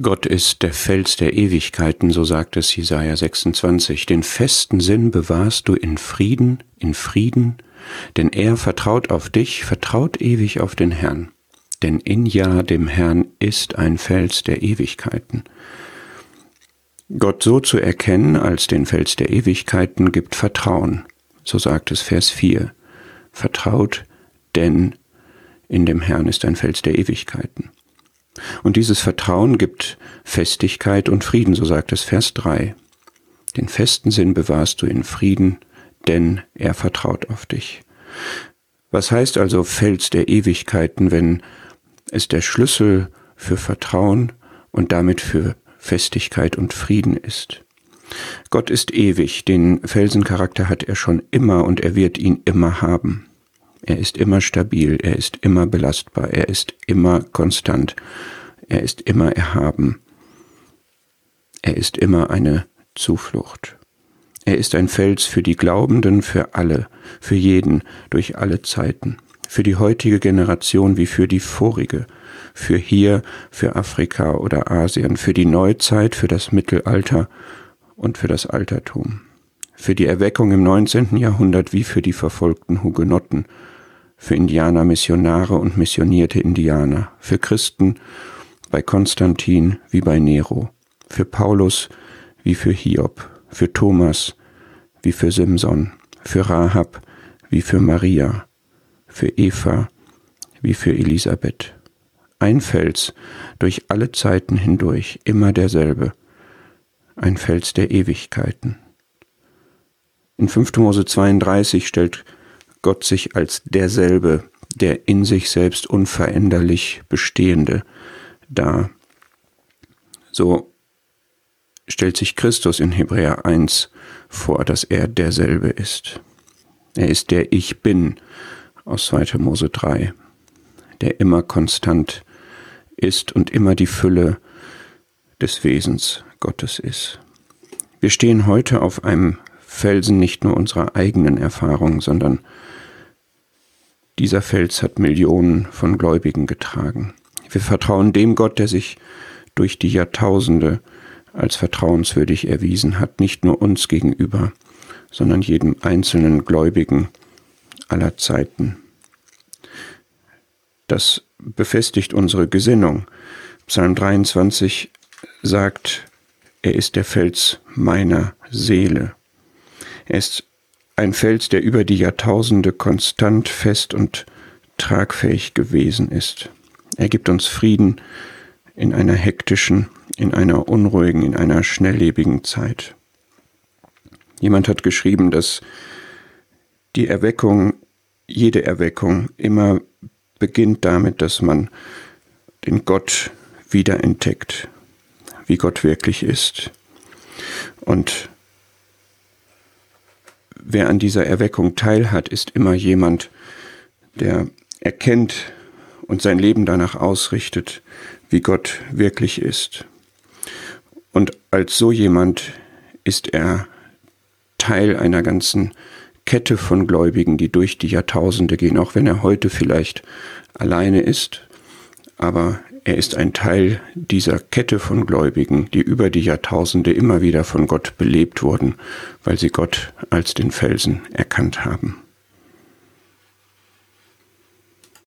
Gott ist der Fels der Ewigkeiten, so sagt es Jesaja 26. Den festen Sinn bewahrst du in Frieden, in Frieden, denn er vertraut auf dich, vertraut ewig auf den Herrn. Denn in Ja, dem Herrn, ist ein Fels der Ewigkeiten. Gott so zu erkennen als den Fels der Ewigkeiten gibt Vertrauen, so sagt es Vers 4. Vertraut, denn in dem Herrn ist ein Fels der Ewigkeiten. Und dieses Vertrauen gibt Festigkeit und Frieden, so sagt es Vers 3. Den festen Sinn bewahrst du in Frieden, denn er vertraut auf dich. Was heißt also Fels der Ewigkeiten, wenn es der Schlüssel für Vertrauen und damit für Festigkeit und Frieden ist? Gott ist ewig, den Felsencharakter hat er schon immer und er wird ihn immer haben. Er ist immer stabil, er ist immer belastbar, er ist immer konstant, er ist immer erhaben. Er ist immer eine Zuflucht. Er ist ein Fels für die Glaubenden, für alle, für jeden, durch alle Zeiten, für die heutige Generation wie für die vorige, für hier, für Afrika oder Asien, für die Neuzeit, für das Mittelalter und für das Altertum, für die Erweckung im 19. Jahrhundert wie für die verfolgten Hugenotten, für Indianer, Missionare und missionierte Indianer, für Christen bei Konstantin wie bei Nero, für Paulus wie für Hiob, für Thomas wie für Simson, für Rahab wie für Maria, für Eva wie für Elisabeth. Ein Fels durch alle Zeiten hindurch, immer derselbe, ein Fels der Ewigkeiten. In 5. Mose 32 stellt Gott sich als derselbe, der in sich selbst unveränderlich Bestehende dar. So stellt sich Christus in Hebräer 1 vor, dass er derselbe ist. Er ist der Ich bin aus 2. Mose 3, der immer konstant ist und immer die Fülle des Wesens Gottes ist. Wir stehen heute auf einem Felsen nicht nur unserer eigenen Erfahrung, sondern dieser Fels hat Millionen von Gläubigen getragen. Wir vertrauen dem Gott, der sich durch die Jahrtausende als vertrauenswürdig erwiesen hat, nicht nur uns gegenüber, sondern jedem einzelnen Gläubigen aller Zeiten. Das befestigt unsere Gesinnung. Psalm 23 sagt, er ist der Fels meiner Seele. Er ist ein Fels, der über die Jahrtausende konstant fest und tragfähig gewesen ist. Er gibt uns Frieden in einer hektischen, in einer unruhigen, in einer schnelllebigen Zeit. Jemand hat geschrieben, dass die Erweckung, jede Erweckung immer beginnt damit, dass man den Gott wiederentdeckt, wie Gott wirklich ist. Und wer an dieser Erweckung teilhat, ist immer jemand, der erkennt und sein Leben danach ausrichtet, wie Gott wirklich ist. Und als so jemand ist er Teil einer ganzen Kette von Gläubigen, die durch die Jahrtausende gehen, auch wenn er heute vielleicht alleine ist, aber er ist ein Teil dieser Kette von Gläubigen, die über die Jahrtausende immer wieder von Gott belebt wurden, weil sie Gott als den Felsen erkannt haben.